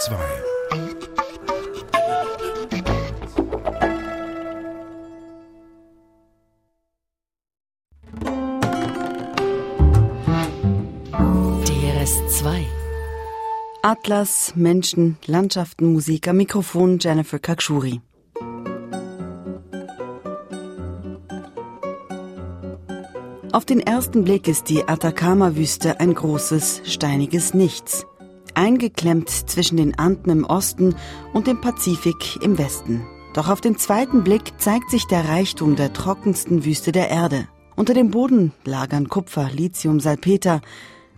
2 DRS2 Atlas, Menschen, Landschaften, Musik am Mikrofon Jennifer Kakshuri. Auf den ersten Blick ist die Atacama-Wüste ein großes, steiniges Nichts. Eingeklemmt zwischen den Anden im Osten und dem Pazifik im Westen. Doch auf den zweiten Blick zeigt sich der Reichtum der trockensten Wüste der Erde. Unter dem Boden lagern Kupfer, Lithium, Salpeter.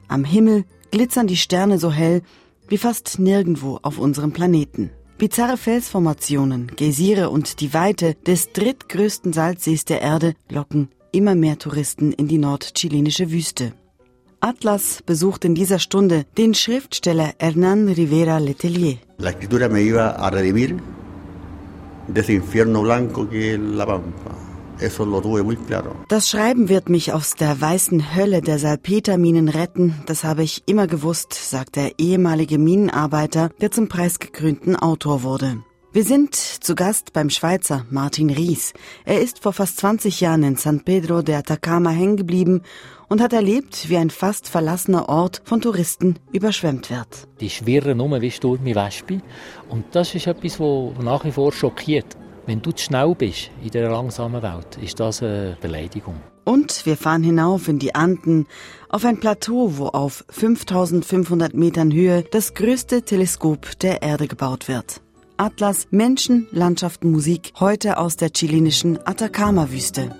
Am Himmel glitzern die Sterne so hell wie fast nirgendwo auf unserem Planeten. Bizarre Felsformationen, Geysire und die Weite des drittgrößten Salzsees der Erde locken immer mehr Touristen in die nordchilenische Wüste. Atlas besucht in dieser Stunde den Schriftsteller Hernán Rivera Letelier. La escritura me iba a redimir de ese infierno blanco que es la pampa. Das Schreiben wird mich aus der weißen Hölle der Salpeterminen retten, das habe ich immer gewusst, sagt der ehemalige Minenarbeiter, der zum preisgekrönten Autor wurde. Wir sind zu Gast beim Schweizer Martin Ries. Er ist vor fast 20 Jahren in San Pedro de Atacama hängen geblieben und hat erlebt, wie ein fast verlassener Ort von Touristen überschwemmt wird. Die schwirren um wie Sturm Wespe. Und das ist etwas, was nach wie vor schockiert. Wenn du zu schnell bist in dieser langsamen Welt, ist das eine Beleidigung. Und wir fahren hinauf in die Anden, auf ein Plateau, wo auf 5500 Metern Höhe das größte Teleskop der Erde gebaut wird. Atlas Menschen, Landschaften, Musik, heute aus der chilenischen Atacama-Wüste.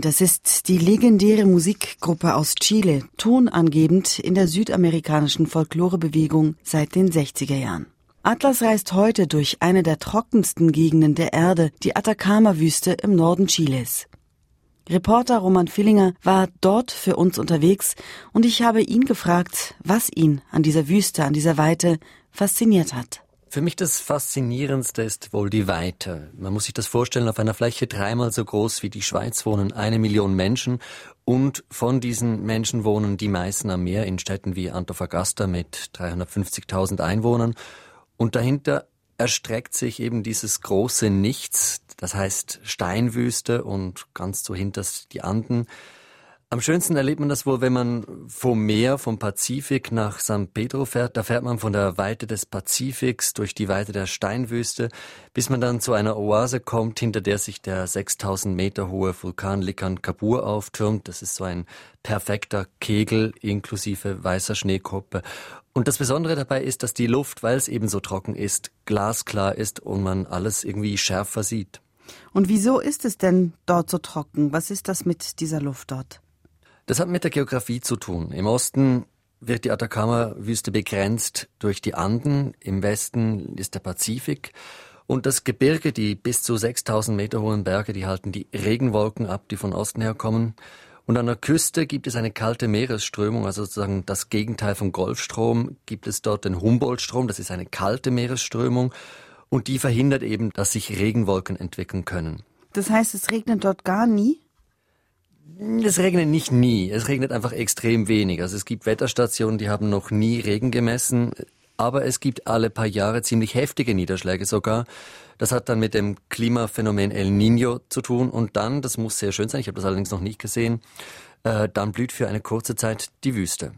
Das ist die legendäre Musikgruppe aus Chile, tonangebend in der südamerikanischen Folklorebewegung seit den 60er Jahren. Atlas reist heute durch eine der trockensten Gegenden der Erde, die Atacama-Wüste im Norden Chiles. Reporter Roman Fillinger war dort für uns unterwegs und ich habe ihn gefragt, was ihn an dieser Wüste, an dieser Weite fasziniert hat. Für mich das Faszinierendste ist wohl die Weite. Man muss sich das vorstellen, auf einer Fläche dreimal so groß wie die Schweiz wohnen eine Million Menschen und von diesen Menschen wohnen die meisten am Meer in Städten wie Antofagasta mit 350.000 Einwohnern und dahinter erstreckt sich eben dieses große Nichts, das heißt Steinwüste und ganz so hinters die Anden. Am schönsten erlebt man das wohl, wenn man vom Meer, vom Pazifik nach San Pedro fährt. Da fährt man von der Weite des Pazifiks durch die Weite der Steinwüste, bis man dann zu einer Oase kommt, hinter der sich der 6000 Meter hohe Vulkan Likan Kabur auftürmt. Das ist so ein perfekter Kegel inklusive weißer Schneekuppe. Und das Besondere dabei ist, dass die Luft, weil es eben so trocken ist, glasklar ist und man alles irgendwie schärfer sieht. Und wieso ist es denn dort so trocken? Was ist das mit dieser Luft dort? Das hat mit der Geografie zu tun. Im Osten wird die Atacama-Wüste begrenzt durch die Anden, im Westen ist der Pazifik und das Gebirge, die bis zu 6000 Meter hohen Berge, die halten die Regenwolken ab, die von Osten her kommen. Und an der Küste gibt es eine kalte Meeresströmung, also sozusagen das Gegenteil vom Golfstrom, gibt es dort den Humboldt-Strom, das ist eine kalte Meeresströmung und die verhindert eben, dass sich Regenwolken entwickeln können. Das heißt, es regnet dort gar nie? Es regnet nicht nie, es regnet einfach extrem wenig. Also es gibt Wetterstationen, die haben noch nie Regen gemessen, aber es gibt alle paar Jahre ziemlich heftige Niederschläge sogar. Das hat dann mit dem Klimaphänomen El Niño zu tun und dann, das muss sehr schön sein, ich habe das allerdings noch nicht gesehen, äh, dann blüht für eine kurze Zeit die Wüste.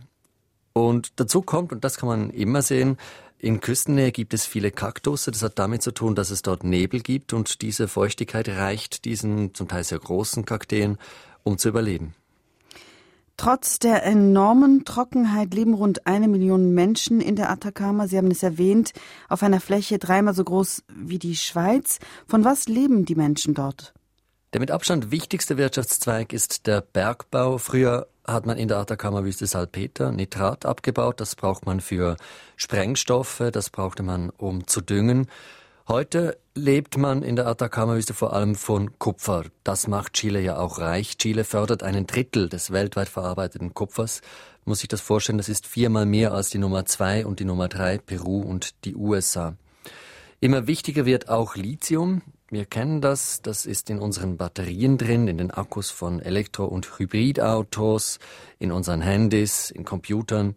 Und dazu kommt, und das kann man immer sehen, in Küstennähe gibt es viele Kaktusse. Das hat damit zu tun, dass es dort Nebel gibt und diese Feuchtigkeit reicht diesen zum Teil sehr großen Kakteen um zu überleben. Trotz der enormen Trockenheit leben rund eine Million Menschen in der Atacama. Sie haben es erwähnt, auf einer Fläche dreimal so groß wie die Schweiz. Von was leben die Menschen dort? Der mit Abstand wichtigste Wirtschaftszweig ist der Bergbau. Früher hat man in der Atacama-Wüste Salpeter, Nitrat abgebaut. Das braucht man für Sprengstoffe, das brauchte man, um zu düngen. Heute lebt man in der Atacama-Wüste vor allem von Kupfer. Das macht Chile ja auch reich. Chile fördert einen Drittel des weltweit verarbeiteten Kupfers. Muss sich das vorstellen, das ist viermal mehr als die Nummer zwei und die Nummer drei, Peru und die USA. Immer wichtiger wird auch Lithium. Wir kennen das, das ist in unseren Batterien drin, in den Akkus von Elektro- und Hybridautos, in unseren Handys, in Computern.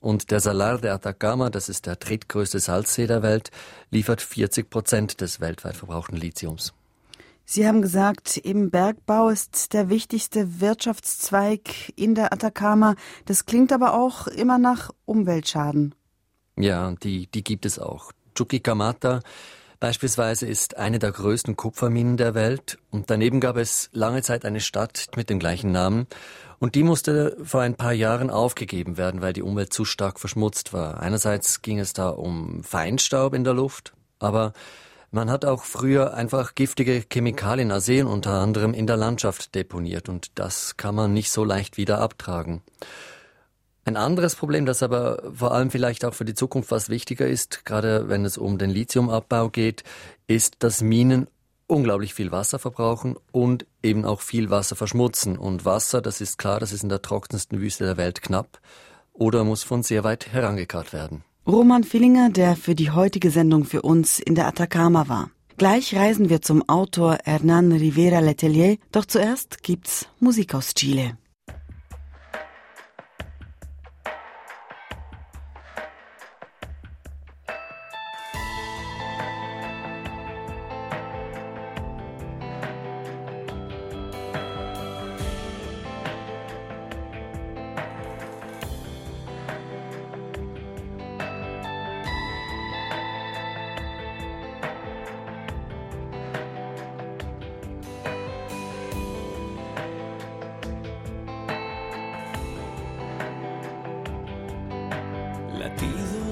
Und der Salar de Atacama, das ist der drittgrößte Salzsee der Welt, liefert 40 Prozent des weltweit verbrauchten Lithiums. Sie haben gesagt, im Bergbau ist der wichtigste Wirtschaftszweig in der Atacama. Das klingt aber auch immer nach Umweltschaden. Ja, die, die gibt es auch. Chuquicamata beispielsweise ist eine der größten Kupferminen der Welt und daneben gab es lange Zeit eine Stadt mit dem gleichen Namen und die musste vor ein paar Jahren aufgegeben werden, weil die Umwelt zu stark verschmutzt war. Einerseits ging es da um Feinstaub in der Luft, aber man hat auch früher einfach giftige Chemikalien, Arsen unter anderem, in der Landschaft deponiert und das kann man nicht so leicht wieder abtragen. Ein anderes Problem, das aber vor allem vielleicht auch für die Zukunft was wichtiger ist, gerade wenn es um den Lithiumabbau geht, ist, dass Minen unglaublich viel Wasser verbrauchen und eben auch viel Wasser verschmutzen. Und Wasser, das ist klar, das ist in der trockensten Wüste der Welt knapp oder muss von sehr weit herangekarrt werden. Roman Fillinger, der für die heutige Sendung für uns in der Atacama war. Gleich reisen wir zum Autor Hernán Rivera Letelier, doch zuerst gibt's Musik aus Chile.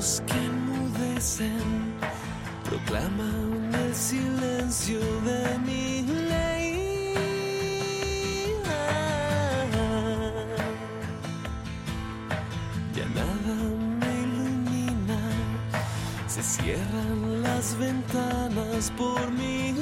que enmudecen proclaman el silencio de mi ley. Ya nada me ilumina, se cierran las ventanas por mi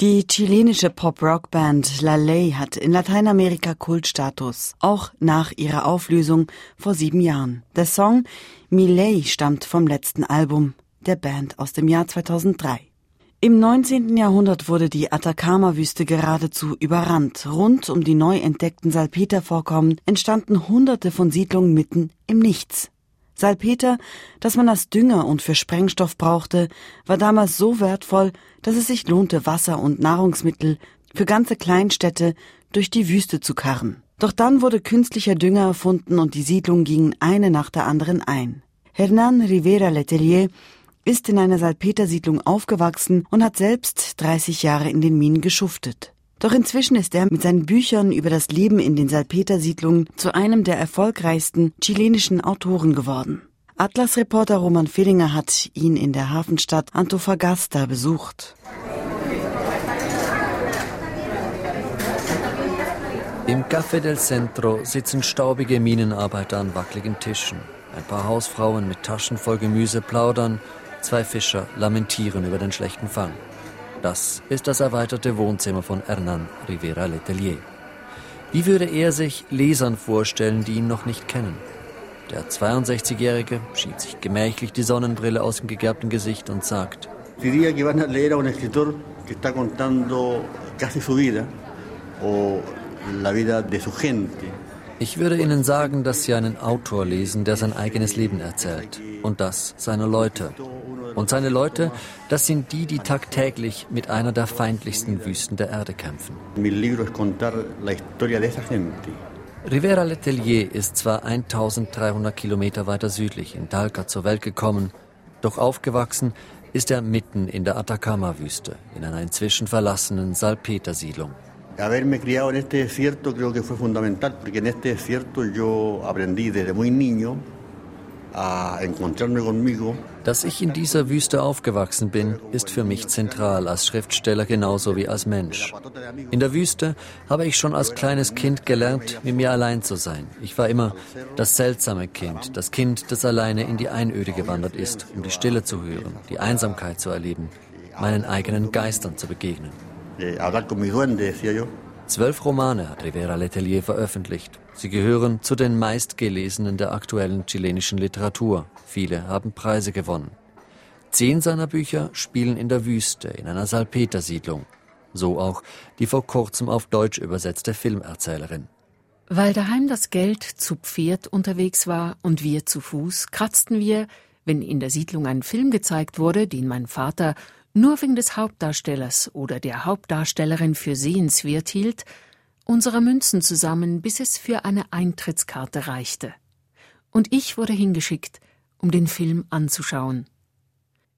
Die chilenische Pop-Rock-Band La Ley hat in Lateinamerika Kultstatus, auch nach ihrer Auflösung vor sieben Jahren. Der Song Miley stammt vom letzten Album der Band aus dem Jahr 2003. Im 19. Jahrhundert wurde die Atacama-Wüste geradezu überrannt. Rund um die neu entdeckten Salpetervorkommen entstanden hunderte von Siedlungen mitten im Nichts. Salpeter, das man als Dünger und für Sprengstoff brauchte, war damals so wertvoll, dass es sich lohnte, Wasser und Nahrungsmittel für ganze Kleinstädte durch die Wüste zu karren. Doch dann wurde künstlicher Dünger erfunden und die Siedlungen gingen eine nach der anderen ein. Hernan Rivera Letelier ist in einer Salpetersiedlung aufgewachsen und hat selbst 30 Jahre in den Minen geschuftet. Doch inzwischen ist er mit seinen Büchern über das Leben in den Salpetersiedlungen zu einem der erfolgreichsten chilenischen Autoren geworden. Atlas-Reporter Roman Fehlinger hat ihn in der Hafenstadt Antofagasta besucht. Im Café del Centro sitzen staubige Minenarbeiter an wackeligen Tischen. Ein paar Hausfrauen mit Taschen voll Gemüse plaudern, zwei Fischer lamentieren über den schlechten Fang. Das ist das erweiterte Wohnzimmer von Hernan Rivera Letelier. Wie würde er sich Lesern vorstellen, die ihn noch nicht kennen? Der 62-Jährige schiebt sich gemächlich die Sonnenbrille aus dem gegerbten Gesicht und sagt, Diría que van a leer a un escritor que está contando casi. Ich würde Ihnen sagen, dass Sie einen Autor lesen, der sein eigenes Leben erzählt. Und das seine Leute. Und seine Leute, das sind die, die tagtäglich mit einer der feindlichsten Wüsten der Erde kämpfen. Rivera Letelier ist zwar 1300 Kilometer weiter südlich in Talca zur Welt gekommen, doch aufgewachsen ist er mitten in der Atacama-Wüste, in einer inzwischen verlassenen Salpetersiedlung. Haberme criado en este desierto creo que fue fundamental, porque en este desierto yo aprendí desde muy niño dass ich in dieser Wüste aufgewachsen bin, ist für mich zentral als Schriftsteller genauso wie als Mensch. In der Wüste habe ich schon als kleines Kind gelernt, mit mir allein zu sein. Ich war immer das seltsame Kind, das Kind, das alleine in die Einöde gewandert ist, um die Stille zu hören, die Einsamkeit zu erleben, meinen eigenen Geistern zu begegnen. Eh, Zwölf Romane hat Rivera Letelier veröffentlicht. Sie gehören zu den meistgelesenen der aktuellen chilenischen Literatur. Viele haben Preise gewonnen. Zehn seiner Bücher spielen in der Wüste, in einer Salpetersiedlung. So auch die vor kurzem auf Deutsch übersetzte Filmerzählerin. Weil daheim das Geld zu Pferd unterwegs war und wir zu Fuß, kratzten wir, wenn in der Siedlung ein Film gezeigt wurde, den mein Vater nur wegen des Hauptdarstellers oder der Hauptdarstellerin für sehenswert hielt, unsere Münzen zusammen, bis es für eine Eintrittskarte reichte. Und ich wurde hingeschickt, um den Film anzuschauen.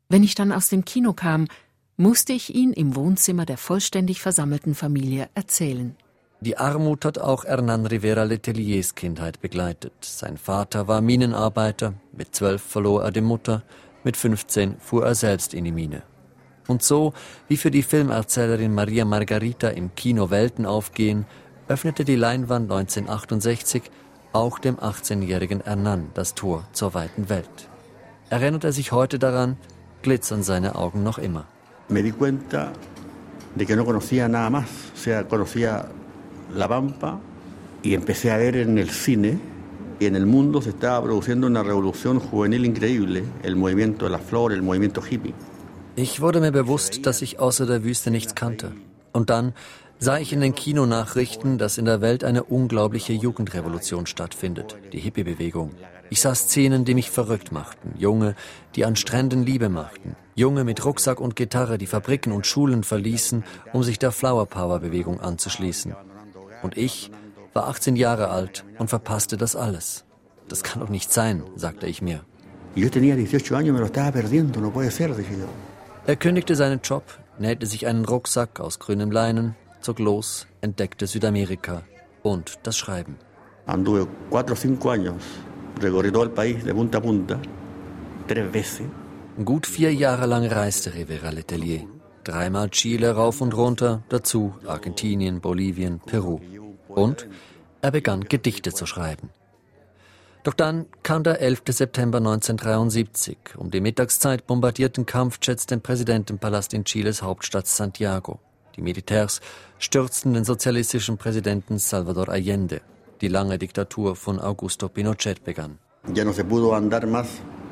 Wenn ich dann aus dem Kino kam, musste ich ihn im Wohnzimmer der vollständig versammelten Familie erzählen. Die Armut hat auch Hernan Rivera Leteliers Kindheit begleitet. Sein Vater war Minenarbeiter, mit zwölf verlor er die Mutter, mit 15 fuhr er selbst in die Mine. Und so, wie für die Filmerzählerin Maria Margarita im Kino Welten aufgehen, öffnete die Leinwand 1968 auch dem 18-jährigen Hernan das Tor zur weiten Welt. Erinnert er sich heute daran, glitzern seine Augen noch immer. Me di cuenta de que no conocía nada más, o sea, conocía La Pampa y empecé a ver en el cine y en revolución juvenil increíble, el movimiento de la flor, el movimiento hippie. Ich wurde mir bewusst, dass ich außer der Wüste nichts kannte. Und dann sah ich in den Kinonachrichten, dass in der Welt eine unglaubliche Jugendrevolution stattfindet, die Hippie-Bewegung. Ich sah Szenen, die mich verrückt machten. Junge, die an Stränden Liebe machten. Junge mit Rucksack und Gitarre, die Fabriken und Schulen verließen, um sich der Flower Power-Bewegung anzuschließen. Und ich war 18 Jahre alt und verpasste das alles. Das kann doch nicht sein, sagte ich mir. Yo tenía 18 años, me lo estaba perdiendo, no puede ser, dije. Er kündigte seinen Job, nähte sich einen Rucksack aus grünem Leinen, zog los, entdeckte Südamerika und das Schreiben. Anduve cuatro o cinco años, recorrí todo el país de punta a punta, tres veces. Gut vier Jahre lang reiste Rivera Letelier. Dreimal Chile rauf und runter, dazu Argentinien, Bolivien, Peru. Und er begann Gedichte zu schreiben. Doch dann kam der 11. September 1973. Um die Mittagszeit bombardierten Kampfjets den Präsidentenpalast in Chiles Hauptstadt Santiago. Die Militärs stürzten den sozialistischen Präsidenten Salvador Allende. Die lange Diktatur von Augusto Pinochet begann. Ya no se pudo andar más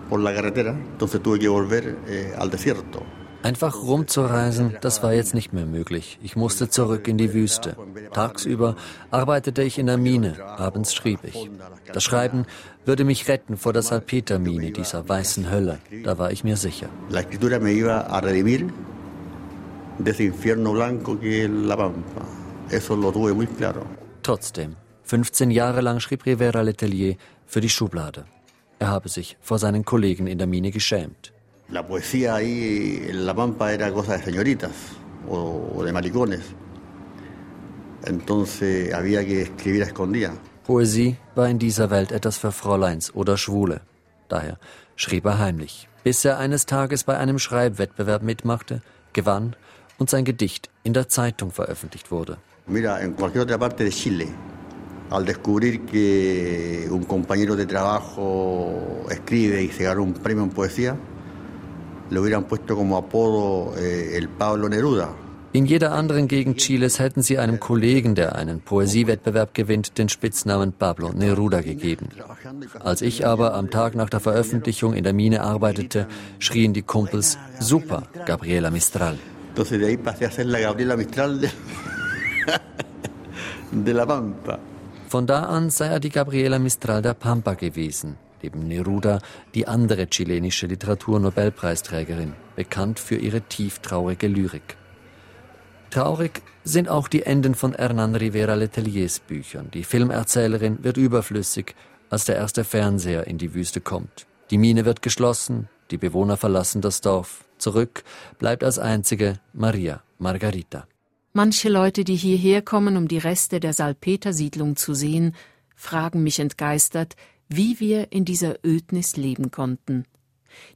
por la carretera, entonces tuve que volver eh, al desierto. Einfach rumzureisen, das war jetzt nicht mehr möglich. Ich musste zurück in die Wüste. Tagsüber arbeitete ich in der Mine, abends schrieb ich. Das Schreiben würde mich retten vor der Salpetermine, dieser weißen Hölle. Da war ich mir sicher. La escritura me iba a redimir de ese infierno blanco que es la pampa. Eso lo tuve muy claro. Trotzdem, 15 Jahre lang schrieb Rivera Letelier für die Schublade. Er habe sich vor seinen Kollegen in der Mine geschämt. La poesía ahí en La Pampa era cosa de señoritas o, o de maricones. Entonces había que escribir a escondidas. Poesie war in dieser Welt etwas für Fräuleins oder Schwule. Daher schrieb er heimlich, bis er eines Tages bei einem Schreibwettbewerb mitmachte, gewann und sein Gedicht in der Zeitung veröffentlicht wurde. Mira, en cualquier otra parte de Chile, al descubrir que un compañero de trabajo escribe y se gana un premio en poesía, le hubieran puesto como apodo eh, el Pablo Neruda. In jeder anderen Gegend Chiles hätten sie einem Kollegen, der einen Poesiewettbewerb gewinnt, den Spitznamen Pablo Neruda gegeben. Als ich aber am Tag nach der Veröffentlichung in der Mine arbeitete, schrien die Kumpels Super, Gabriela Mistral. Entonces de ahí pasé a ser la Gabriela Mistral de, de La Pampa. Von da an sei er die Gabriela Mistral der Pampa gewesen, neben Neruda die andere chilenische Literaturnobelpreisträgerin, bekannt für ihre tieftraurige Lyrik. Traurig sind auch die Enden von Hernan Rivera Leteliers Büchern. Die Filmerzählerin wird überflüssig, als der erste Fernseher in die Wüste kommt. Die Mine wird geschlossen, die Bewohner verlassen das Dorf. Zurück bleibt als einzige Maria Margarita. Manche Leute, die hierher kommen, um die Reste der Salpetersiedlung zu sehen, fragen mich entgeistert, wie wir in dieser Ödnis leben konnten.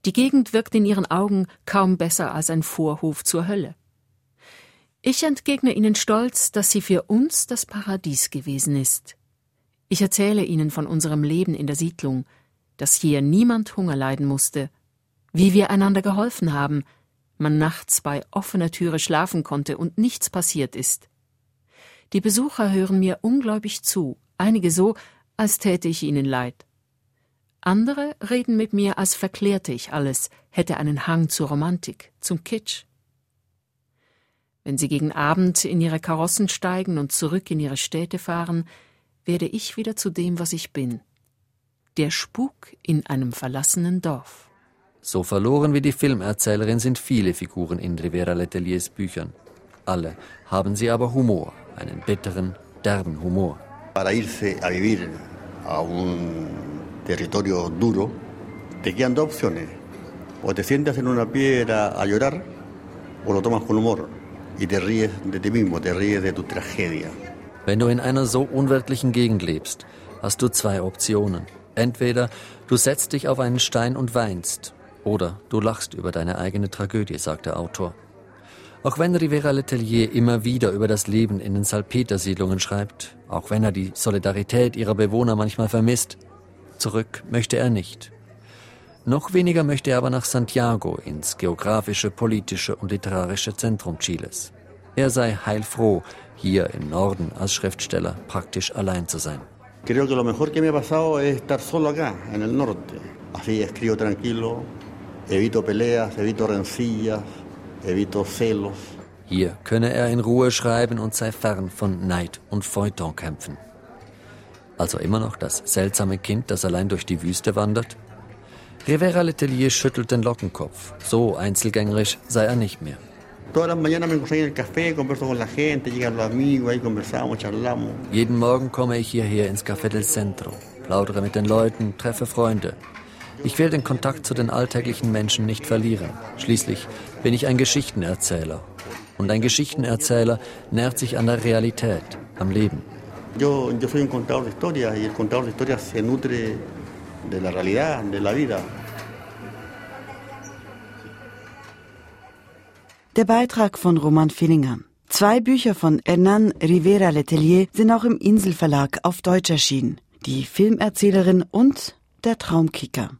Die Gegend wirkt in ihren Augen kaum besser als ein Vorhof zur Hölle. Ich entgegne ihnen stolz, dass sie für uns das Paradies gewesen ist. Ich erzähle ihnen von unserem Leben in der Siedlung, dass hier niemand Hunger leiden musste, wie wir einander geholfen haben, man nachts bei offener Türe schlafen konnte und nichts passiert ist. Die Besucher hören mir ungläubig zu, einige so, als täte ich ihnen leid. Andere reden mit mir, als verklärte ich alles, hätte einen Hang zur Romantik, zum Kitsch. Wenn sie gegen Abend in ihre Karossen steigen und zurück in ihre Städte fahren, werde ich wieder zu dem, was ich bin. Der Spuk in einem verlassenen Dorf. So verloren wie die Filmerzählerin sind viele Figuren in Rivera Leteliers Büchern. Alle haben sie aber Humor, einen bitteren, derben Humor. Para irse a vivir a un territorio duro, te quedan dos opciones. O te sientas en una piedra a llorar, o lo tomas con humor y te ríes de ti mismo, te ríes de tu tragedia. Wenn du in einer so unwirtlichen Gegend lebst, hast du zwei Optionen. Entweder du setzt dich auf einen Stein und weinst, oder du lachst über deine eigene Tragödie, sagt der Autor. Auch wenn Rivera Letelier immer wieder über das Leben in den Salpetersiedlungen schreibt, auch wenn er die Solidarität ihrer Bewohner manchmal vermisst, zurück möchte er nicht. Noch weniger möchte er aber nach Santiago, ins geografische, politische und literarische Zentrum Chiles. Er sei heilfroh, hier im Norden als Schriftsteller praktisch allein zu sein. Creo que lo mejor que me ha pasado es estar solo acá, en el norte. Así escribo tranquilo, evito peleas, evito rencillas. Hier könne er in Ruhe schreiben und sei fern von Neid und Feuilletonkämpfen. Also immer noch das seltsame Kind, das allein durch die Wüste wandert? Rivera Letelier schüttelt den Lockenkopf. So einzelgängerisch sei er nicht mehr. Jeden Morgen komme ich hierher ins Café del Centro, plaudere mit den Leuten, treffe Freunde. Ich will den Kontakt zu den alltäglichen Menschen nicht verlieren. Schließlich bin ich ein Geschichtenerzähler. Und ein Geschichtenerzähler nährt sich an der Realität, am Leben. Yo, yo soy un contador de historias y el contador de historias se nutre de la realidad, de la vida. Der Beitrag von Roman Fillinger. Zwei Bücher von Hernan Rivera Letelier sind auch im Inselverlag auf Deutsch erschienen. Die Filmerzählerin und der Traumkicker.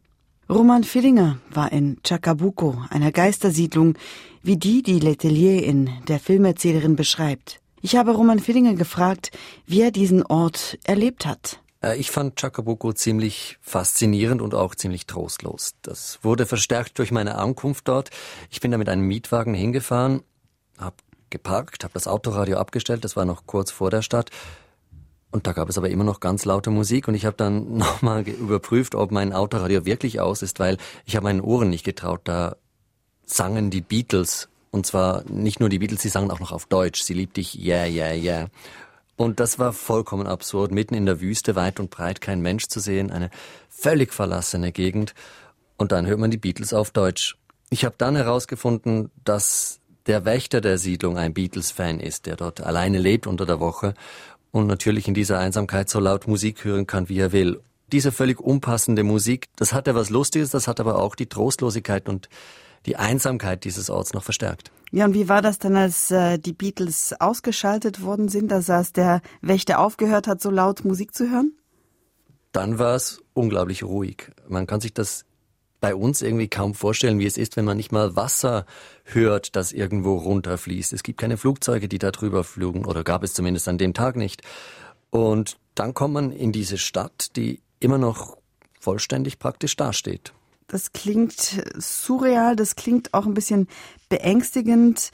Roman Fillinger war in Chacabuco, einer Geistersiedlung, wie die, die Letelier in der Filmerzählerin beschreibt. Ich habe Roman Fillinger gefragt, wie er diesen Ort erlebt hat. Äh, ich fand Chacabuco ziemlich faszinierend und auch ziemlich trostlos. Das wurde verstärkt durch meine Ankunft dort. Ich bin da mit einem Mietwagen hingefahren, habe geparkt, habe das Autoradio abgestellt, das war noch kurz vor der Stadt, und da gab es aber immer noch ganz laute Musik und ich habe dann nochmal überprüft, ob mein Autoradio wirklich aus ist, weil ich habe meinen Ohren nicht getraut. Da sangen die Beatles und zwar nicht nur die Beatles, sie sangen auch noch auf Deutsch. Sie liebt dich, yeah, yeah, yeah. Und das war vollkommen absurd, mitten in der Wüste, weit und breit kein Mensch zu sehen, eine völlig verlassene Gegend. Und dann hört man die Beatles auf Deutsch. Ich habe dann herausgefunden, dass der Wächter der Siedlung ein Beatles-Fan ist, der dort alleine lebt unter der Woche und natürlich in dieser Einsamkeit so laut Musik hören kann, wie er will. Diese völlig unpassende Musik, das hat ja was Lustiges, das hat aber auch die Trostlosigkeit und die Einsamkeit dieses Orts noch verstärkt. Ja, und wie war das dann, als äh, die Beatles ausgeschaltet worden sind, dass als der Wächter aufgehört hat, so laut Musik zu hören? Dann war es unglaublich ruhig. Man kann sich das bei uns irgendwie kaum vorstellen, wie es ist, wenn man nicht mal Wasser hört, das irgendwo runterfließt. Es gibt keine Flugzeuge, die da drüber flugen, oder gab es zumindest an dem Tag nicht. Und dann kommt man in diese Stadt, die immer noch vollständig praktisch dasteht. Das klingt surreal, das klingt auch ein bisschen beängstigend.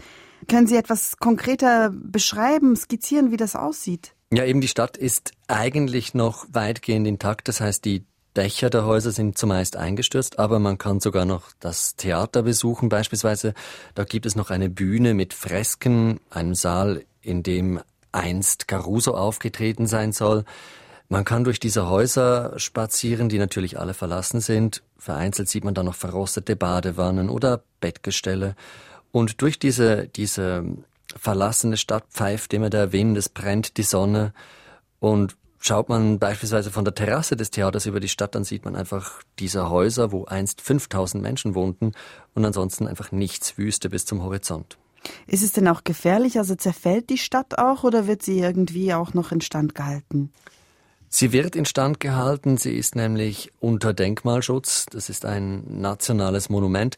Können Sie etwas konkreter beschreiben, skizzieren, wie das aussieht? Ja, eben die Stadt ist eigentlich noch weitgehend intakt. Das heißt, die Dächer der Häuser sind zumeist eingestürzt, aber man kann sogar noch das Theater besuchen beispielsweise. Da gibt es noch eine Bühne mit Fresken, einem Saal, in dem einst Caruso aufgetreten sein soll. Man kann durch diese Häuser spazieren, die natürlich alle verlassen sind. Vereinzelt sieht man da noch verrostete Badewannen oder Bettgestelle. Und durch diese, diese verlassene Stadt pfeift immer der Wind, es brennt die Sonne. Und Schaut man beispielsweise von der Terrasse des Theaters über die Stadt, dann sieht man einfach diese Häuser, wo einst 5000 Menschen wohnten und ansonsten einfach nichts Wüste bis zum Horizont. Ist es denn auch gefährlich? Also zerfällt die Stadt auch oder wird sie irgendwie auch noch instand gehalten? Sie wird instand gehalten. Sie ist nämlich unter Denkmalschutz. Das ist ein nationales Monument.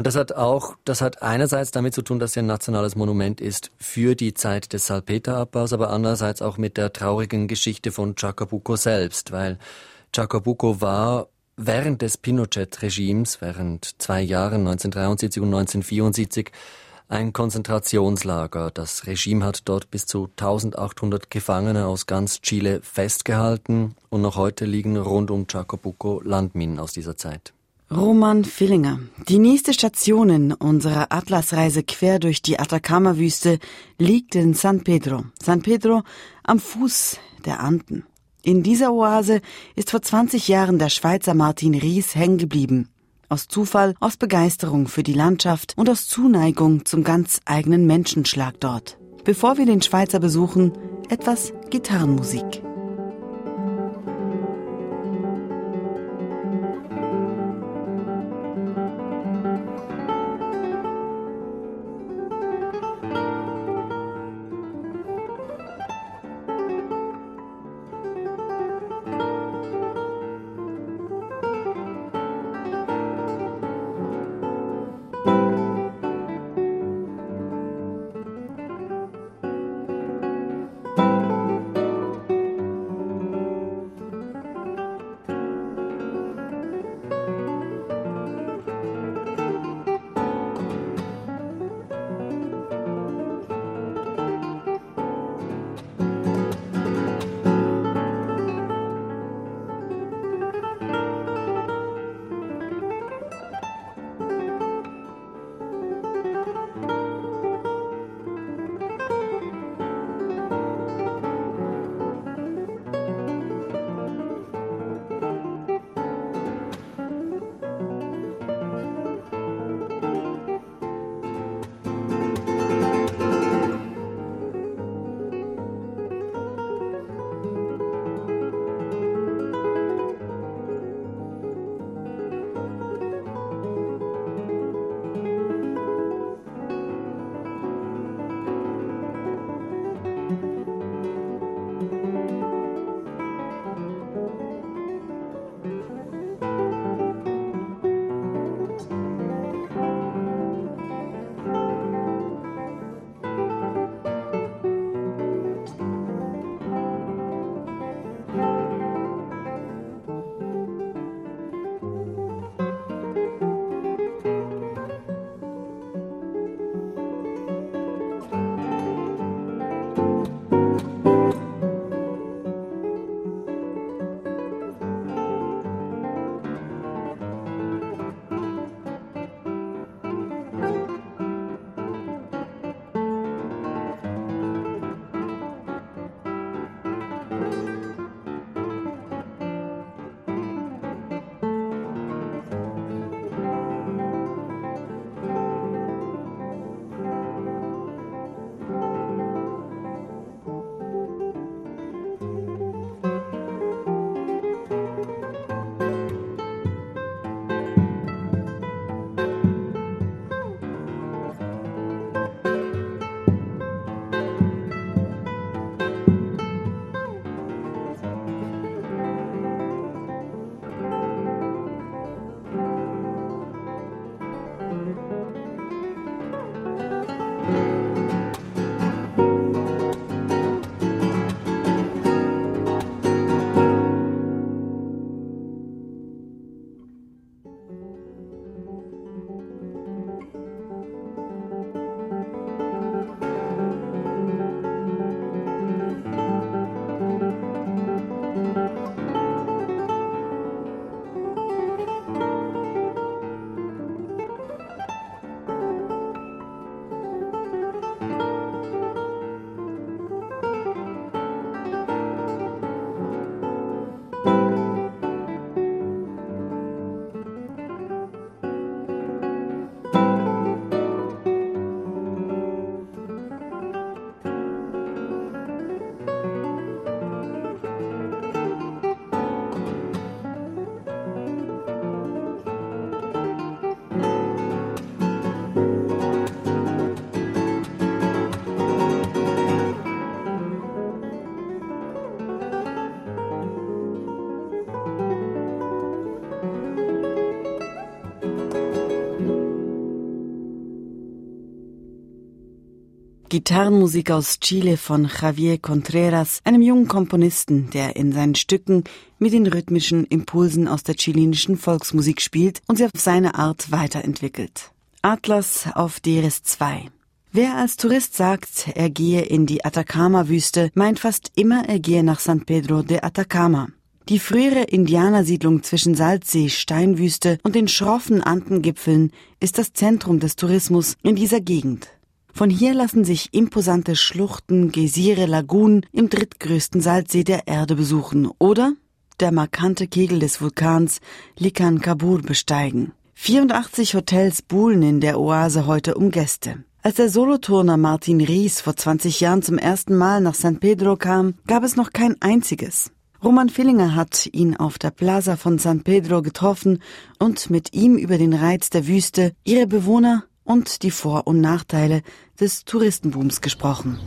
Und das hat auch, das hat einerseits damit zu tun, dass sie ein nationales Monument ist für die Zeit des Salpeterabbaus, aber andererseits auch mit der traurigen Geschichte von Chacabuco selbst, weil Chacabuco war während des Pinochet-Regimes, während zwei Jahren 1973 und 1974, ein Konzentrationslager. Das Regime hat dort bis zu 1800 Gefangene aus ganz Chile festgehalten und noch heute liegen rund um Chacabuco Landminen aus dieser Zeit. Roman Fillinger. Die nächste Station in unserer Atlasreise quer durch die Atacama-Wüste liegt in San Pedro. San Pedro am Fuß der Anden. In dieser Oase ist vor 20 Jahren der Schweizer Martin Ries hängen geblieben. Aus Zufall, aus Begeisterung für die Landschaft und aus Zuneigung zum ganz eigenen Menschenschlag dort. Bevor wir den Schweizer besuchen, etwas Gitarrenmusik. Gitarrenmusik aus Chile von Javier Contreras, einem jungen Komponisten, der in seinen Stücken mit den rhythmischen Impulsen aus der chilenischen Volksmusik spielt und sie auf seine Art weiterentwickelt. Atlas auf DRS 2. Wer als Tourist sagt, er gehe in die Atacama-Wüste, meint fast immer, er gehe nach San Pedro de Atacama. Die frühere Indianersiedlung zwischen Salzsee, Steinwüste und den schroffen Andengipfeln ist das Zentrum des Tourismus in dieser Gegend. Von hier lassen sich imposante Schluchten, Geysire, Lagunen im drittgrößten Salzsee der Erde besuchen oder der markante Kegel des Vulkans Likan Kabur besteigen. 84 Hotels buhlen in der Oase heute um Gäste. Als der Soloturner Martin Ries vor 20 Jahren zum ersten Mal nach San Pedro kam, gab es noch kein einziges. Roman Fillinger hat ihn auf der Plaza von San Pedro getroffen und mit ihm über den Reiz der Wüste, ihre Bewohner und die Vor- und Nachteile des Touristenbooms gesprochen.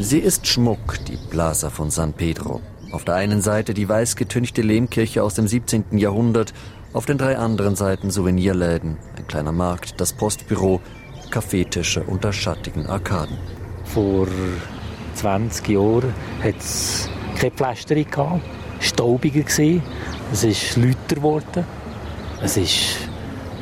Sie ist Schmuck, die Plaza von San Pedro. Auf der einen Seite die weiß getünchte Lehmkirche aus dem 17. Jahrhundert, auf den drei anderen Seiten Souvenirläden, ein kleiner Markt, das Postbüro, Kaffeetische unter schattigen Arkaden. Vor 20 Jahren hat es keine Pflasterung gehabt staubiger gewesen. Es ist lauter geworden. Es ist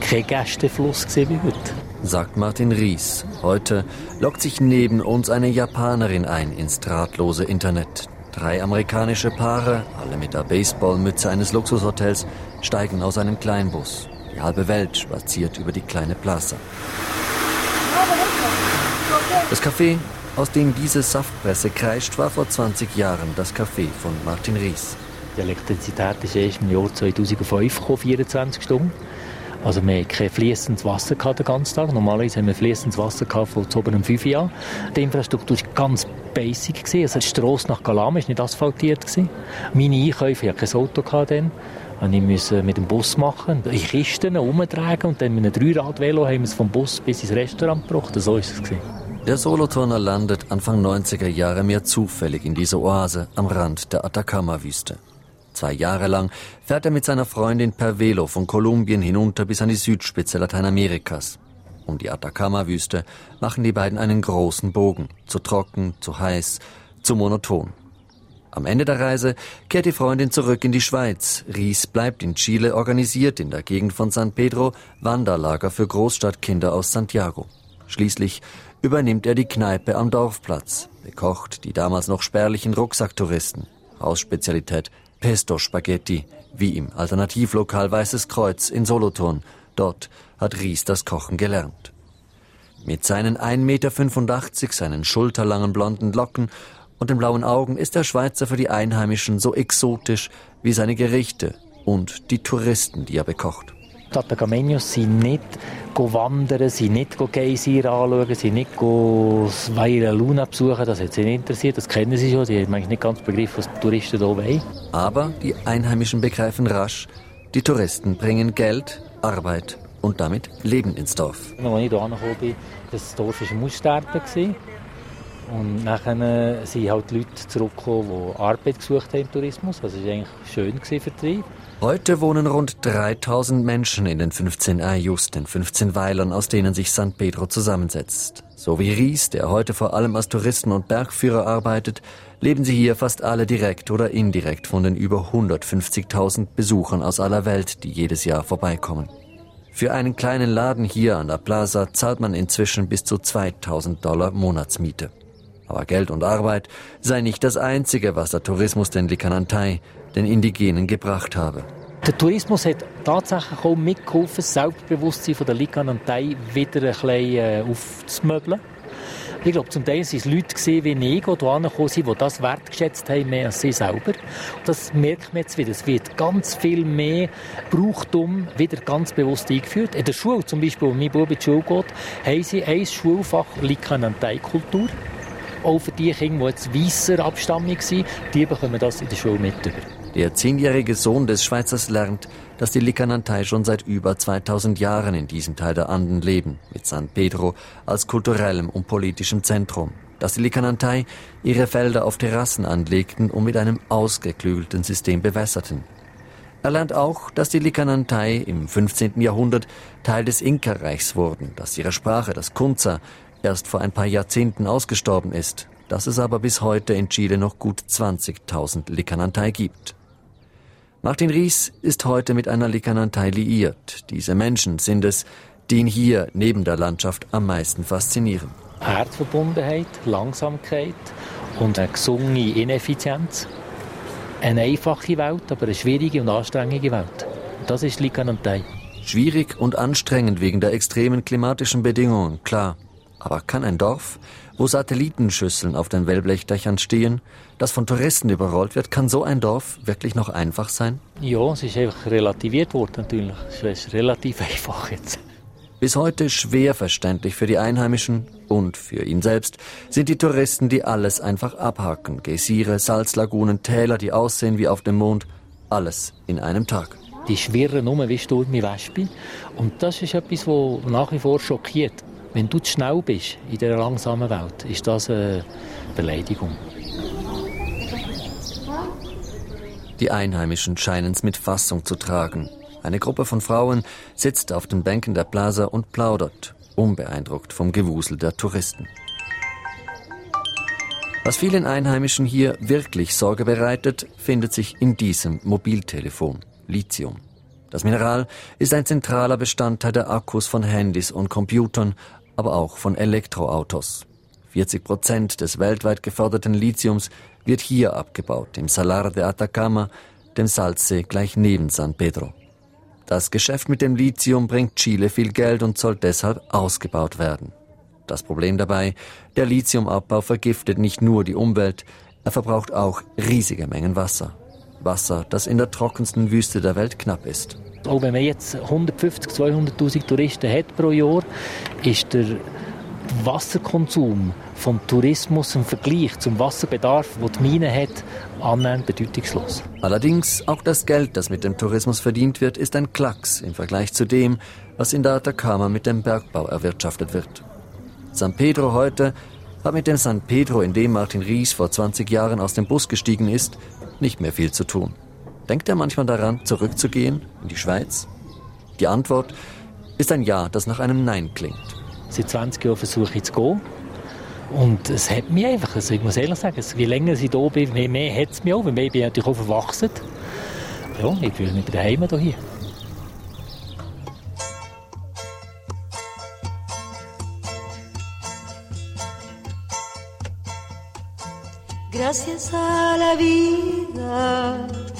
kein Gästefluss wie heute. Sagt Martin Ries. Heute lockt sich neben uns eine Japanerin ein ins drahtlose Internet. Drei amerikanische Paare, alle mit der Baseballmütze eines Luxushotels, steigen aus einem Kleinbus. Die halbe Welt spaziert über die kleine Plaza. Das Café, aus dem diese Saftpresse kreischt, war vor 20 Jahren das Café von Martin Ries. Die Elektrizität ist erst im Jahr 2005 gekommen, 24 Stunden. Also wir hatten kein fließendes Wasser den ganzen Tag. Normalerweise haben wir fließendes Wasser von oben um 5 Jahren. Die Infrastruktur war ganz basic. Also die Strasse nach Galama war nicht asphaltiert. Meine Einkäufe, ich kein Auto dann. Und ich musste mit dem Bus machen, in Kisten umtragen und dann mit einem Dreirad-Velo haben wir es vom Bus bis ins Restaurant gebracht. So ist es. Der Solothurner landet Anfang 90er Jahre mehr zufällig in dieser Oase am Rand der Atacama-Wüste. Zwei Jahre lang fährt er mit seiner Freundin per Velo von Kolumbien hinunter bis an die Südspitze Lateinamerikas. Um die Atacama-Wüste machen die beiden einen großen Bogen. Zu trocken, zu heiß, zu monoton. Am Ende der Reise kehrt die Freundin zurück in die Schweiz. Ries bleibt in Chile, organisiert in der Gegend von San Pedro Wanderlager für Großstadtkinder aus Santiago. Schließlich übernimmt er die Kneipe am Dorfplatz, bekocht die damals noch spärlichen Rucksacktouristen. Hausspezialität Pesto Spaghetti, wie im Alternativlokal Weißes Kreuz in Solothurn. Dort hat Ries das Kochen gelernt. Mit seinen 1,85 Meter, seinen schulterlangen blonden Locken und den blauen Augen ist der Schweizer für die Einheimischen so exotisch wie seine Gerichte und die Touristen, die er bekocht. Die Atacamenos sind nicht wandern, sind nicht Geysir anschauen, sind nicht Vaira Luna besuchen. Das hat sie nicht interessiert, das kennen sie schon. Sie haben eigentlich nicht ganz begriffen, was die Touristen hier wollen. Aber die Einheimischen begreifen rasch, die Touristen bringen Geld, Arbeit und damit Leben ins Dorf. Als ich hier angekommen bin, das Dorf war im Aussterben. Und nachher sind halt Leute zurückgekommen, die Arbeit gesucht haben im Tourismus. Das war eigentlich schön für die Heute wohnen rund 3000 Menschen in den 15 Ayus, den 15 Weilern, aus denen sich San Pedro zusammensetzt. So wie Ries, der heute vor allem als Touristen und Bergführer arbeitet, leben sie hier fast alle direkt oder indirekt von den über 150.000 Besuchern aus aller Welt, die jedes Jahr vorbeikommen. Für einen kleinen Laden hier an der Plaza zahlt man inzwischen bis zu 2000 Dollar Monatsmiete. Aber Geld und Arbeit sei nicht das Einzige, was der Tourismus den Likanantay, den Indigenen, gebracht habe. Der Tourismus hat tatsächlich auch mitgeholfen, das Selbstbewusstsein der Likanantay wieder ein bisschen äh, aufzumöbeln. Ich glaube, zum Teil waren es Leute wie ich, die hierher sind, die das wertgeschätzt haben, mehr als sie selber. Das merkt man jetzt wieder. Es wird ganz viel mehr Brauchtum wieder ganz bewusst eingeführt. In der Schule, zum Beispiel, wo mein Bub in die Schule geht, haben sie ein Schulfach Likanantay-Kultur auch für die Kinder, die jetzt weisser Abstammung sind, die bekommen das in der Schule mit. Der zehnjährige Sohn des Schweizers lernt, dass die Likanantay schon seit über 2000 Jahren in diesem Teil der Anden leben, mit San Pedro als kulturellem und politischem Zentrum. Dass die Likanantay ihre Felder auf Terrassen anlegten und mit einem ausgeklügelten System bewässerten. Er lernt auch, dass die Likanantay im 15. Jahrhundert Teil des Inka-Reichs wurden, dass ihre Sprache, das Kunza, erst vor ein paar Jahrzehnten ausgestorben ist, dass es aber bis heute in Chile noch gut 20.000 Likanantay gibt. Martin Ries ist heute mit einer Likanantay liiert. Diese Menschen sind es, die ihn hier neben der Landschaft am meisten faszinieren. Erdverbundenheit, Langsamkeit und eine gesunde Ineffizienz. Eine einfache Welt, aber eine schwierige und anstrengende Welt. Das ist Likanantay. Schwierig und anstrengend wegen der extremen klimatischen Bedingungen, klar. Aber kann ein Dorf, wo Satellitenschüsseln auf den Wellblechdächern stehen, das von Touristen überrollt wird, kann so ein Dorf wirklich noch einfach sein? Ja, es ist einfach relativiert worden natürlich. Es ist relativ einfach jetzt. Bis heute schwer verständlich für die Einheimischen und für ihn selbst sind die Touristen, die alles einfach abhaken. Geysire, Salzlagunen, Täler, die aussehen wie auf dem Mond. Alles in einem Tag. Die schwirren um wie Sturm Wespe. Und das ist etwas, was nach wie vor schockiert. Wenn du zu schnell bist in dieser langsamen Welt, ist das eine Beleidigung. Die Einheimischen scheinen es mit Fassung zu tragen. Eine Gruppe von Frauen sitzt auf den Bänken der Plaza und plaudert, unbeeindruckt vom Gewusel der Touristen. Was vielen Einheimischen hier wirklich Sorge bereitet, findet sich in diesem Mobiltelefon, Lithium. Das Mineral ist ein zentraler Bestandteil der Akkus von Handys und Computern, aber auch von Elektroautos. 40 Prozent des weltweit geförderten Lithiums wird hier abgebaut, im Salar de Atacama, dem Salzsee gleich neben San Pedro. Das Geschäft mit dem Lithium bringt Chile viel Geld und soll deshalb ausgebaut werden. Das Problem dabei, der Lithiumabbau vergiftet nicht nur die Umwelt, er verbraucht auch riesige Mengen Wasser. Wasser, das in der trockensten Wüste der Welt knapp ist. Auch wenn man jetzt 150, 200.000 Touristen hat pro Jahr, ist der Wasserkonsum vom Tourismus im Vergleich zum Wasserbedarf, den die Mine hat, annähernd bedeutungslos. Allerdings, auch das Geld, das mit dem Tourismus verdient wird, ist ein Klacks im Vergleich zu dem, was in der Atacama mit dem Bergbau erwirtschaftet wird. San Pedro heute hat mit dem San Pedro, in dem Martin Ries vor 20 Jahren aus dem Bus gestiegen ist, nicht mehr viel zu tun. Denkt er manchmal daran, zurückzugehen in die Schweiz? Die Antwort ist ein Ja, das nach einem Nein klingt. Seit 20 Jahren versuche ich zu gehen. Und es hat mich einfach, also ich muss ehrlich sagen, je länger ich hier bin, mehr, mehr hat es mich auch, weil ich bin natürlich auch verwachsen. Ja, ich fühle mich daheim hier. Gracias a la vida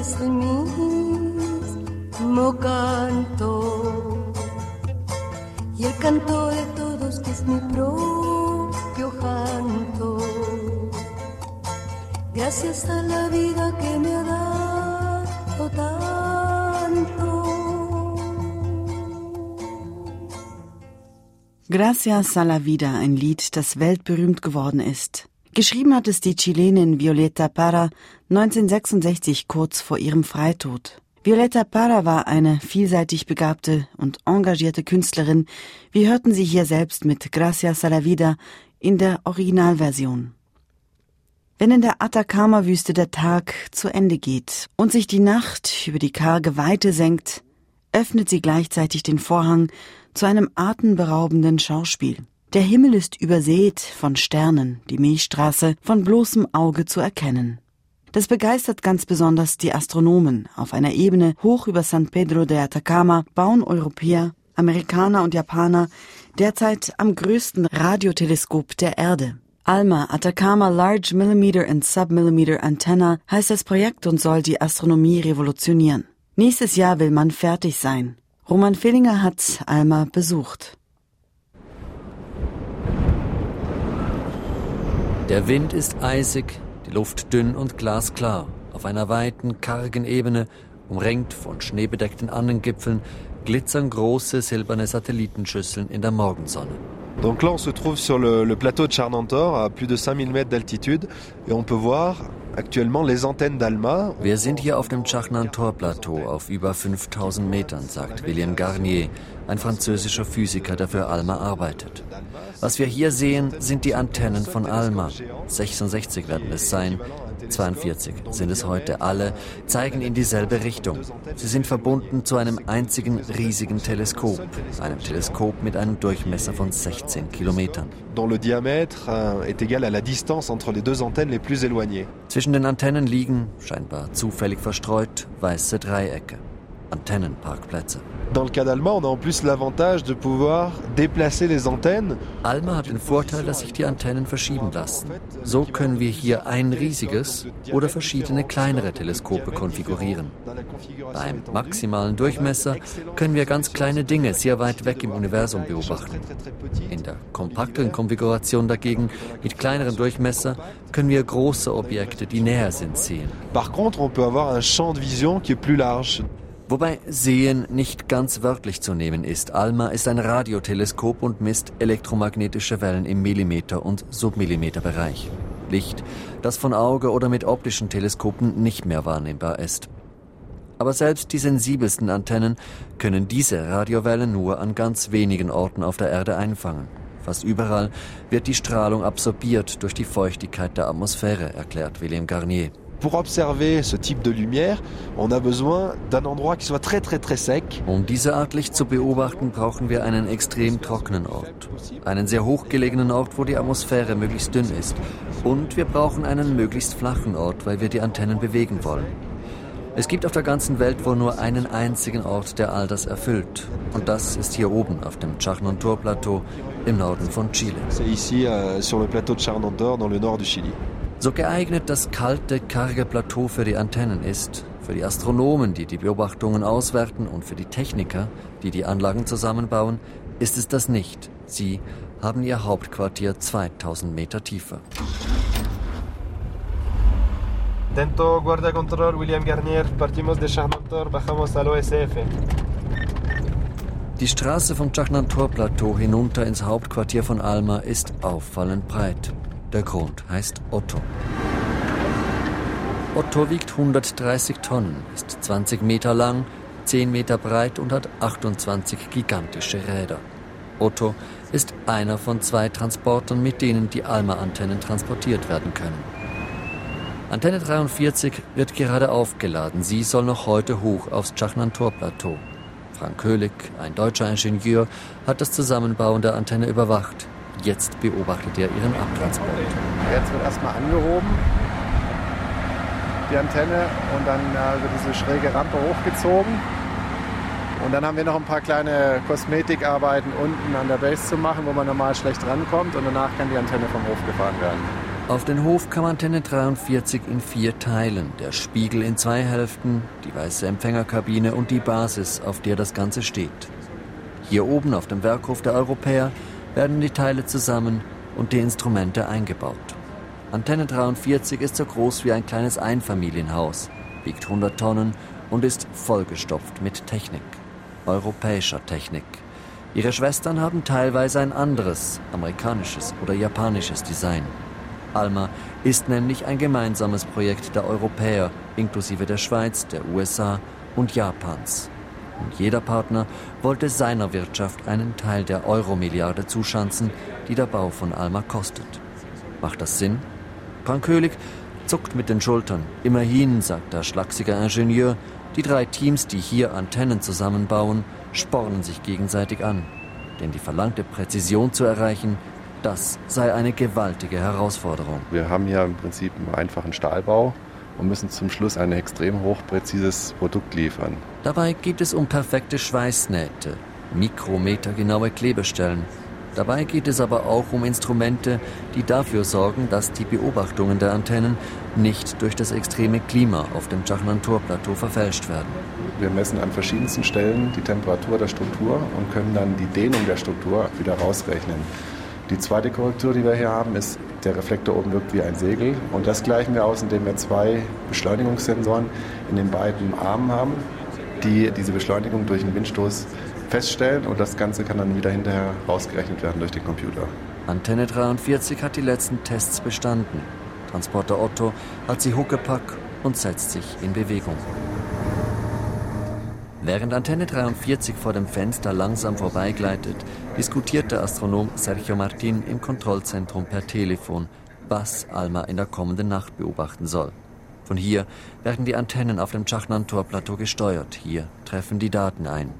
Es mismo canto y el canto de todos que es mi propio canto. Gracias a la vida que me ha dado tanto. Gracias a la Vida, ein Lied, das weltberühmt geworden ist. Geschrieben hat es die Chilenin Violeta Parra 1966 kurz vor ihrem Freitod. Violeta Parra war eine vielseitig begabte und engagierte Künstlerin. Wir hörten sie hier selbst mit Gracias a la Vida in der Originalversion. Wenn in der Atacama-Wüste der Tag zu Ende geht und sich die Nacht über die karge Weite senkt, öffnet sie gleichzeitig den Vorhang zu einem atemberaubenden Schauspiel. Der Himmel ist übersät von Sternen, die Milchstraße von bloßem Auge zu erkennen. Das begeistert ganz besonders die Astronomen. Auf einer Ebene hoch über San Pedro de Atacama bauen Europäer, Amerikaner und Japaner derzeit am größten Radioteleskop der Erde. ALMA, Atacama Large Millimeter and Submillimeter Antenna, heißt das Projekt und soll die Astronomie revolutionieren. Nächstes Jahr will man fertig sein. Roman Fillinger hat ALMA besucht. Der Wind ist eisig, die Luft dünn und glasklar. Auf einer weiten, kargen Ebene, umringt von schneebedeckten Annengipfeln, glitzern große silberne Satellitenschüsseln in der Morgensonne. Donc là, on se trouve sur le, le plateau de Charnantor à plus de 5000 mètres d'altitude et on peut voir Wir sind hier auf dem Chachnantor-Plateau auf über 5000 Metern, sagt William Garnier, ein französischer Physiker, der für ALMA arbeitet. Was wir hier sehen, sind die Antennen von ALMA. 66 werden es sein. 42 sind es heute. Alle zeigen in dieselbe Richtung. Sie sind verbunden zu einem einzigen riesigen Teleskop. Einem Teleskop mit einem Durchmesser von 16 Kilometern. Dont le diamètre euh, est égal à la distance entre les deux antennes les plus éloignées. Zwischen den Antennen liegen, scheinbar zufällig verstreut, weiße Dreiecke. Antennenparkplätze. Dans le cas d'Alma, on a en plus l'avantage de pouvoir déplacer les antennes. Alma hat den Vorteil, dass sich die Antennen verschieben lassen. So können wir hier ein riesiges oder verschiedene kleinere Teleskope konfigurieren. Beim maximalen Durchmesser können wir ganz kleine Dinge sehr weit weg im Universum beobachten. In der kompakten Konfiguration dagegen mit kleineren Durchmesser können wir große Objekte, die näher sind, sehen. Par contre, on peut avoir un champ de vision qui est plus large. Wobei Sehen nicht ganz wörtlich zu nehmen ist. ALMA ist ein Radioteleskop und misst elektromagnetische Wellen im Millimeter- und Submillimeterbereich. Licht, das von Auge oder mit optischen Teleskopen nicht mehr wahrnehmbar ist. Aber selbst die sensibelsten Antennen können diese Radiowellen nur an ganz wenigen Orten auf der Erde einfangen. Fast überall wird die Strahlung absorbiert durch die Feuchtigkeit der Atmosphäre, erklärt William Garnier. Pour observer ce type de lumière, on a besoin d'un endroit qui soit très très très sec. Um diese Art Licht zu beobachten, brauchen wir einen extrem trockenen Ort. Einen sehr hochgelegenen Ort, wo die Atmosphäre möglichst dünn ist. Und wir brauchen einen möglichst flachen Ort, weil wir die Antennen bewegen wollen. Es gibt auf der ganzen Welt wohl nur einen einzigen Ort, der all das erfüllt. Und das ist hier oben auf dem Chajnantor-Plateau im Norden von Chile. C'est ici euh, sur le plateau de Charnantor dans le nord du Chili. So geeignet das kalte, karge Plateau für die Antennen ist, für die Astronomen, die die Beobachtungen auswerten und für die Techniker, die die Anlagen zusammenbauen, ist es das nicht. Sie haben ihr Hauptquartier 2000 Meter tiefer. Dentro guardia control William Garnier, partimos de Charnantor, bajamos al OSF. Die Straße vom Chajnantor-Plateau hinunter ins Hauptquartier von Alma ist auffallend breit. Der Grund heißt Otto. Otto wiegt 130 Tonnen, ist 20 Meter lang, 10 Meter breit und hat 28 gigantische Räder. Otto ist einer von zwei Transportern, mit denen die Alma-Antennen transportiert werden können. Antenne 43 wird gerade aufgeladen. Sie soll noch heute hoch aufs Chachnantor-Plateau. Frank Köhlig, ein deutscher Ingenieur, hat das Zusammenbauen der Antenne überwacht. Jetzt beobachtet er ihren Abtransport. Jetzt wird erstmal angehoben, die Antenne, und dann äh, wird diese schräge Rampe hochgezogen. Und dann haben wir noch ein paar kleine Kosmetikarbeiten unten an der Base zu machen, wo man normal schlecht rankommt. Und danach kann die Antenne vom Hof gefahren werden. Auf den Hof kam Antenne 43 in vier Teilen. Der Spiegel in zwei Hälften, die weiße Empfängerkabine und die Basis, auf der das Ganze steht. Hier oben auf dem Werkhof der Europäer werden die Teile zusammen und die Instrumente eingebaut. Antenne 43 ist so groß wie ein kleines Einfamilienhaus, wiegt 100 Tonnen und ist vollgestopft mit Technik, europäischer Technik. Ihre Schwestern haben teilweise ein anderes, amerikanisches oder japanisches Design. Alma ist nämlich ein gemeinsames Projekt der Europäer, inklusive der Schweiz, der USA und Japans. Und jeder Partner wollte seiner Wirtschaft einen Teil der Euro-Milliarde zuschanzen, die der Bau von Alma kostet. Macht das Sinn? Frank Köhlig zuckt mit den Schultern. Immerhin, sagt der schlachsige Ingenieur, die drei Teams, die hier Antennen zusammenbauen, spornen sich gegenseitig an. Denn die verlangte Präzision zu erreichen, das sei eine gewaltige Herausforderung. Wir haben hier im Prinzip einen einfachen Stahlbau und müssen zum Schluss ein extrem hochpräzises Produkt liefern. Dabei geht es um perfekte Schweißnähte, mikrometergenaue Klebestellen. Dabei geht es aber auch um Instrumente, die dafür sorgen, dass die Beobachtungen der Antennen nicht durch das extreme Klima auf dem Chachnantor-Plateau verfälscht werden. Wir messen an verschiedensten Stellen die Temperatur der Struktur und können dann die Dehnung der Struktur wieder rausrechnen. Die zweite Korrektur, die wir hier haben, ist, der Reflektor oben wirkt wie ein Segel. Und das gleichen wir aus, indem wir zwei Beschleunigungssensoren in den beiden Armen haben, die diese Beschleunigung durch einen Windstoß feststellen. Und das Ganze kann dann wieder hinterher rausgerechnet werden durch den Computer. Antenne 43 hat die letzten Tests bestanden. Transporter Otto hat sie Huckepack und setzt sich in Bewegung. Während Antenne 43 vor dem Fenster langsam vorbeigleitet, diskutiert der Astronom Sergio Martin im Kontrollzentrum per Telefon, was Alma in der kommenden Nacht beobachten soll. Von hier werden die Antennen auf dem Chachnantor-Plateau gesteuert. Hier treffen die Daten ein.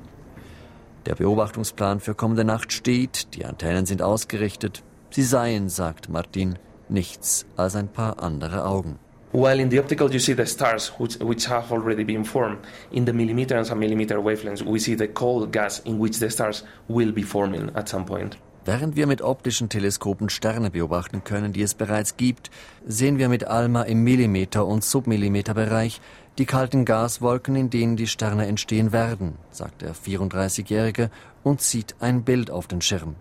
Der Beobachtungsplan für kommende Nacht steht, die Antennen sind ausgerichtet. Sie seien, sagt Martin, nichts als ein paar andere Augen. While in the optical you see the stars which, which have already been formed, in the millimeter and submillimeter wavelengths we see the cold gas in which the stars will be forming at some point. Während wir mit optischen Teleskopen Sterne beobachten können, die es bereits gibt, sehen wir mit ALMA im Millimeter- und Submillimeterbereich die kalten Gaswolken, in denen die Sterne entstehen werden, sagt der 34-Jährige und zieht ein Bild auf den Schirm.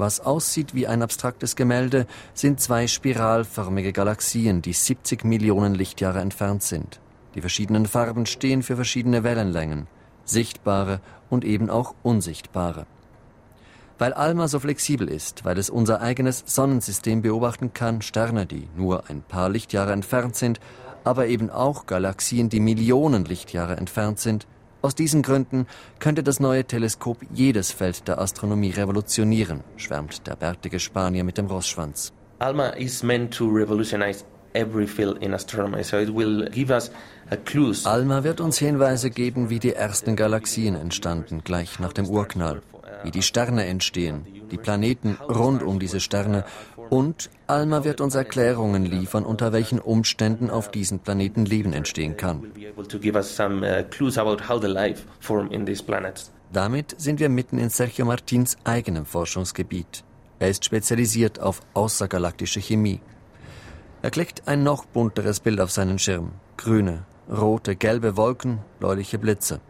Was aussieht wie ein abstraktes Gemälde, sind zwei spiralförmige Galaxien, die 70 Millionen Lichtjahre entfernt sind. Die verschiedenen Farben stehen für verschiedene Wellenlängen, sichtbare und eben auch unsichtbare. Weil ALMA so flexibel ist, weil es unser eigenes Sonnensystem beobachten kann, Sterne, die nur ein paar Lichtjahre entfernt sind, aber eben auch Galaxien, die Millionen Lichtjahre entfernt sind, Aus diesen Gründen könnte das neue Teleskop jedes Feld der Astronomie revolutionieren, schwärmt der bärtige Spanier mit dem Rossschwanz. ALMA is meant to revolutionize every field in astronomy, so it will give us clues. ALMA wird uns Hinweise geben, wie die ersten Galaxien entstanden, gleich nach dem Urknall, wie die Sterne entstehen, die Planeten rund um diese Sterne und ALMA wird uns Erklärungen liefern, unter welchen Umständen auf diesen Planeten Leben entstehen kann. Damit sind wir mitten in Sergio Martins eigenem Forschungsgebiet. Er ist spezialisiert auf außergalaktische Chemie. Er klickt ein noch bunteres Bild auf seinen Schirm. Grüne, rote, gelbe Wolken, bläuliche Blitze.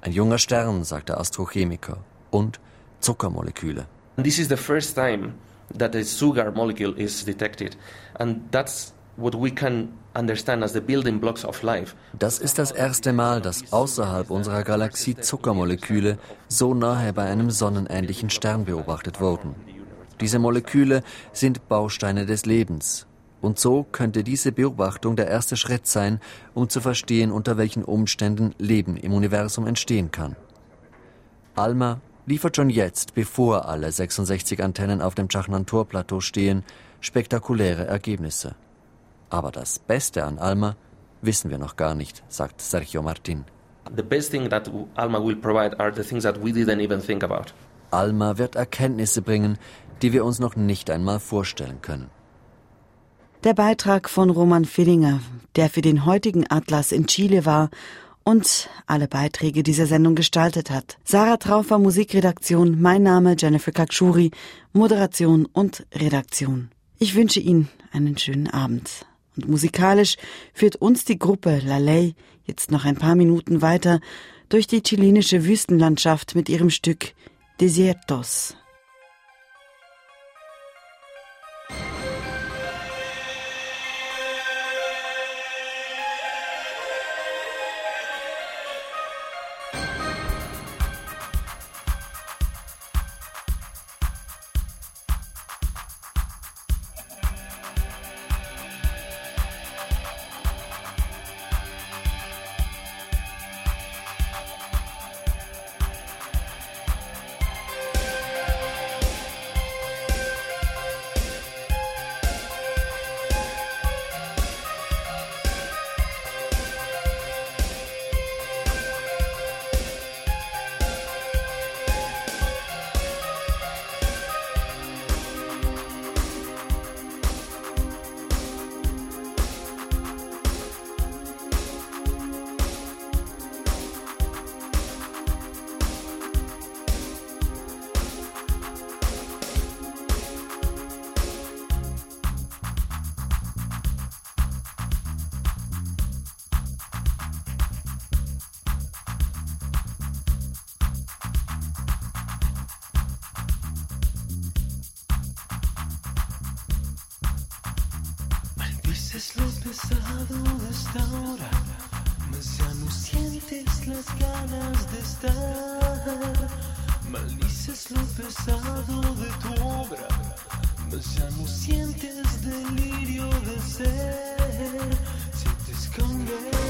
Ein junger Stern, sagt der Astrochemiker. Und Zuckermoleküle. This is the first time that a sugar molecule is detected. And that's what we can understand as the building blocks of life. Das ist das erste Mal, dass außerhalb unserer Galaxie Zuckermoleküle so nahe bei einem sonnenähnlichen Stern beobachtet wurden. Diese Moleküle sind Bausteine des Lebens. Und so könnte diese Beobachtung der erste Schritt sein, um zu verstehen, unter welchen Umständen Leben im Universum entstehen kann. Alma liefert schon jetzt, bevor alle 66 Antennen auf dem Chachnantor-Plateau stehen, spektakuläre Ergebnisse. Aber das Beste an Alma wissen wir noch gar nicht, sagt Sergio Martin. The best thing that Alma will provide are the things that we didn't even think about. Alma wird Erkenntnisse bringen, die wir uns noch nicht einmal vorstellen können. Der Beitrag von Roman Fillinger, der für den heutigen Atlas in Chile war und alle Beiträge dieser Sendung gestaltet hat. Sarah Traufer, Musikredaktion, mein Name Jennifer Kakshuri, Moderation und Redaktion. Ich wünsche Ihnen einen schönen Abend. Und musikalisch führt uns die Gruppe La Ley jetzt noch ein paar Minuten weiter durch die chilenische Wüstenlandschaft mit ihrem Stück Desiertos. De tu obra, mas ya no sientes delirio de ser. Sientes converte.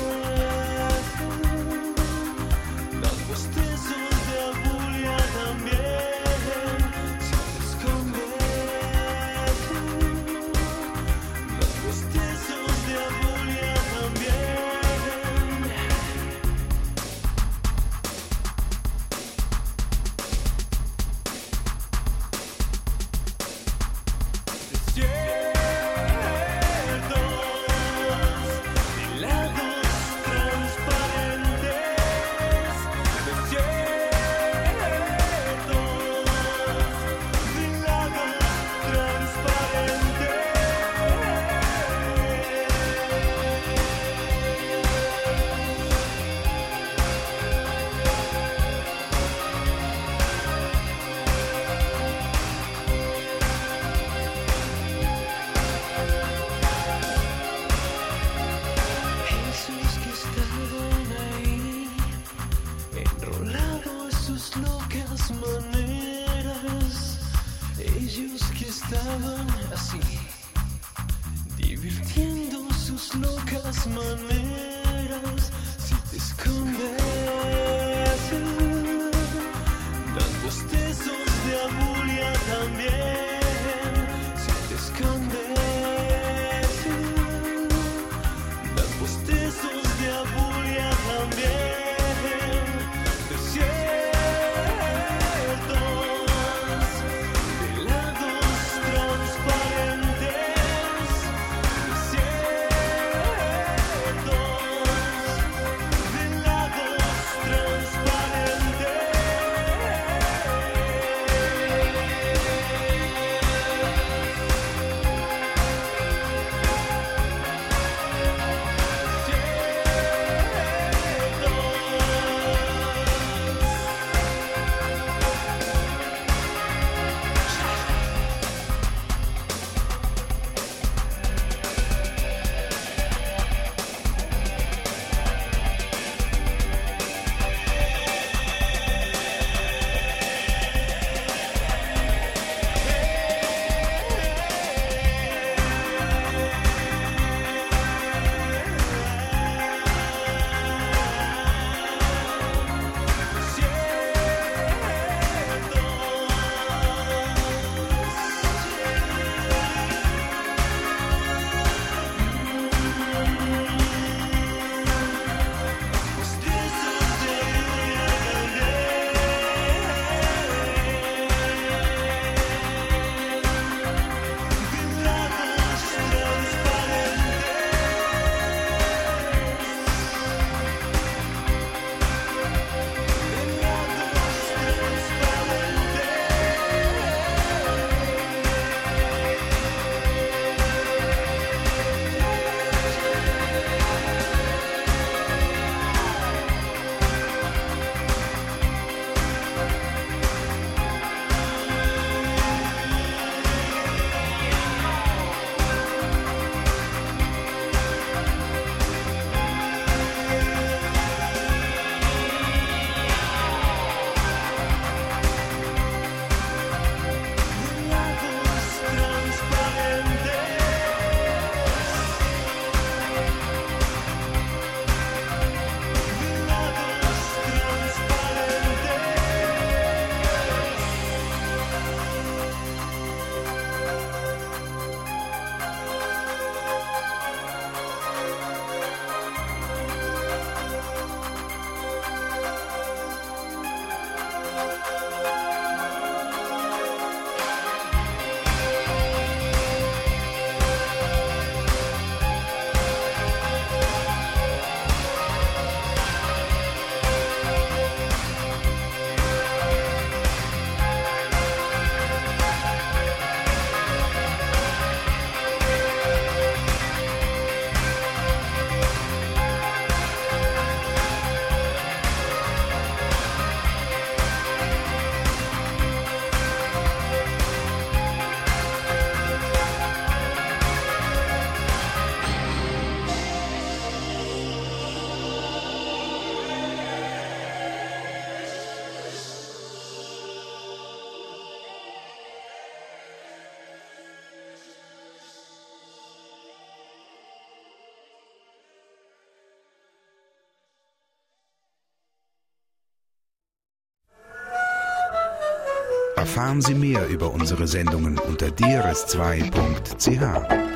Erfahren Sie mehr über unsere Sendungen unter drs2.ch.